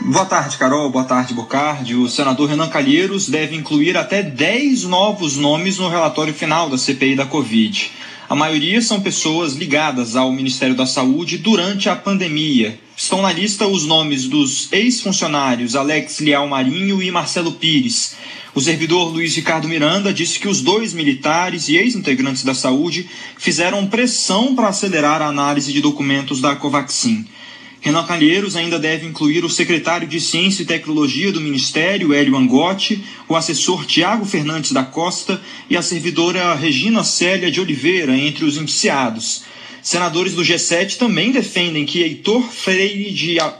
Boa tarde, Carol. Boa tarde, Bocardi. O senador Renan Calheiros deve incluir até 10 novos nomes no relatório final da CPI da Covid. A maioria são pessoas ligadas ao Ministério da Saúde durante a pandemia. Estão na lista os nomes dos ex-funcionários Alex Leal Marinho e Marcelo Pires. O servidor Luiz Ricardo Miranda disse que os dois militares e ex-integrantes da saúde fizeram pressão para acelerar a análise de documentos da Covaxin. Renan Calheiros ainda deve incluir o secretário de Ciência e Tecnologia do Ministério, Hélio Angotti, o assessor Tiago Fernandes da Costa e a servidora Regina Célia de Oliveira, entre os indiciados. Senadores do G7 também defendem que Heitor Freire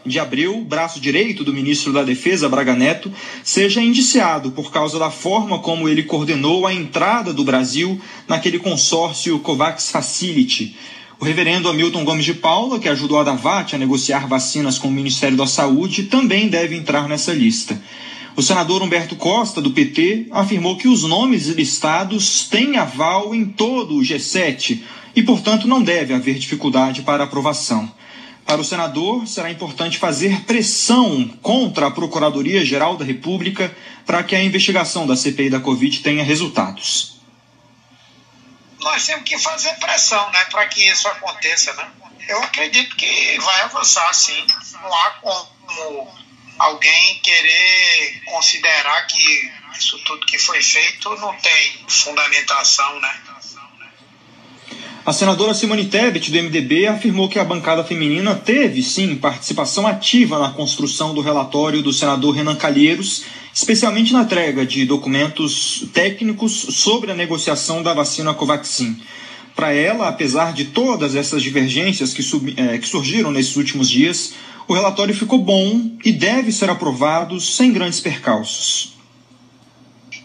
de Abreu, braço direito do ministro da Defesa, Braga Neto, seja indiciado por causa da forma como ele coordenou a entrada do Brasil naquele consórcio COVAX Facility. O reverendo Hamilton Gomes de Paula, que ajudou a Davat a negociar vacinas com o Ministério da Saúde, também deve entrar nessa lista. O senador Humberto Costa, do PT, afirmou que os nomes listados têm aval em todo o G7 e, portanto, não deve haver dificuldade para aprovação. Para o senador, será importante fazer pressão contra a Procuradoria-Geral da República para que a investigação da CPI da Covid tenha resultados nós temos que fazer pressão né, para que isso aconteça. Né? Eu acredito que vai avançar sim. Não há como alguém querer considerar que isso tudo que foi feito não tem fundamentação, né? A senadora Simone Tebet, do MDB, afirmou que a bancada feminina teve, sim, participação ativa na construção do relatório do senador Renan Calheiros, especialmente na entrega de documentos técnicos sobre a negociação da vacina Covaxin. Para ela, apesar de todas essas divergências que, é, que surgiram nesses últimos dias, o relatório ficou bom e deve ser aprovado sem grandes percalços.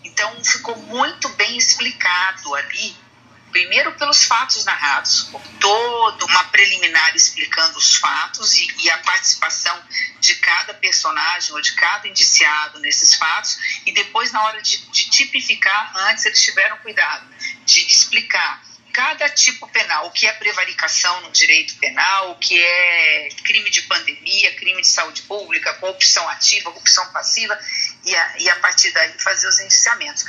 Então, ficou muito bem explicado ali primeiro pelos fatos narrados, toda uma preliminar explicando os fatos e, e, a participação de cada personagem ou de cada indiciado nesses fatos, e depois, na hora de, de tipificar, antes eles tiveram cuidado de explicar cada tipo penal, o que é prevaricação no direito penal, o que é crime de pandemia, crime de saúde pública, corrupção ativa, corrupção passiva, e a, e a partir daí fazer os indiciamentos.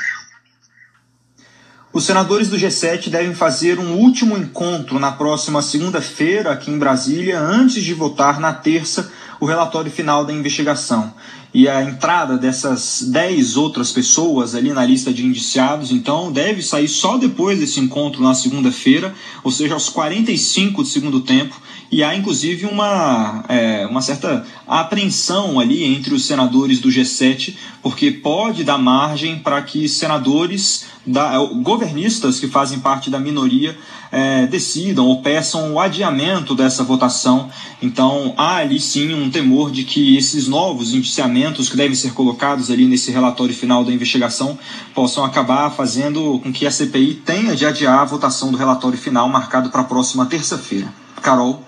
Os senadores do G7 devem fazer um último encontro na próxima segunda-feira aqui em Brasília, antes de votar na terça o relatório final da investigação. E a entrada dessas 10 outras pessoas ali na lista de indiciados, então, deve sair só depois desse encontro na segunda-feira, ou seja, aos 45 do segundo tempo. E há, inclusive, uma, é, uma certa apreensão ali entre os senadores do G7, porque pode dar margem para que senadores da, é, governistas que fazem parte da minoria é, decidam ou peçam o adiamento dessa votação. Então há ali sim um temor de que esses novos indiciamentos que devem ser colocados ali nesse relatório final da investigação possam acabar fazendo com que a CPI tenha de adiar a votação do relatório final marcado para a próxima terça-feira. Carol.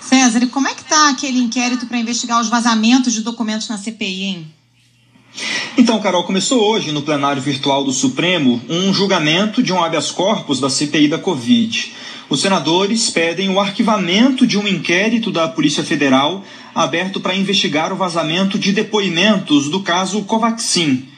César, e como é que está aquele inquérito para investigar os vazamentos de documentos na CPI, hein? Então, Carol, começou hoje no plenário virtual do Supremo um julgamento de um habeas corpus da CPI da Covid. Os senadores pedem o arquivamento de um inquérito da Polícia Federal aberto para investigar o vazamento de depoimentos do caso Covaxin.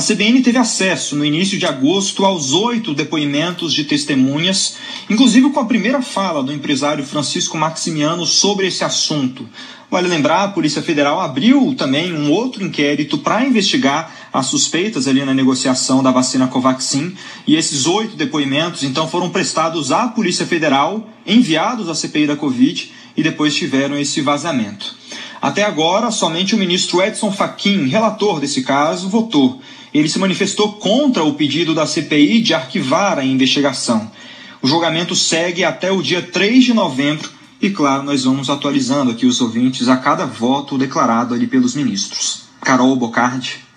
A CBN teve acesso no início de agosto aos oito depoimentos de testemunhas, inclusive com a primeira fala do empresário Francisco Maximiano sobre esse assunto. Vale lembrar, a Polícia Federal abriu também um outro inquérito para investigar as suspeitas ali na negociação da vacina Covaxin, e esses oito depoimentos então foram prestados à Polícia Federal, enviados à CPI da Covid e depois tiveram esse vazamento. Até agora, somente o ministro Edson Fachin, relator desse caso, votou. Ele se manifestou contra o pedido da CPI de arquivar a investigação. O julgamento segue até o dia 3 de novembro e claro, nós vamos atualizando aqui os ouvintes a cada voto declarado ali pelos ministros. Carol Bocardi.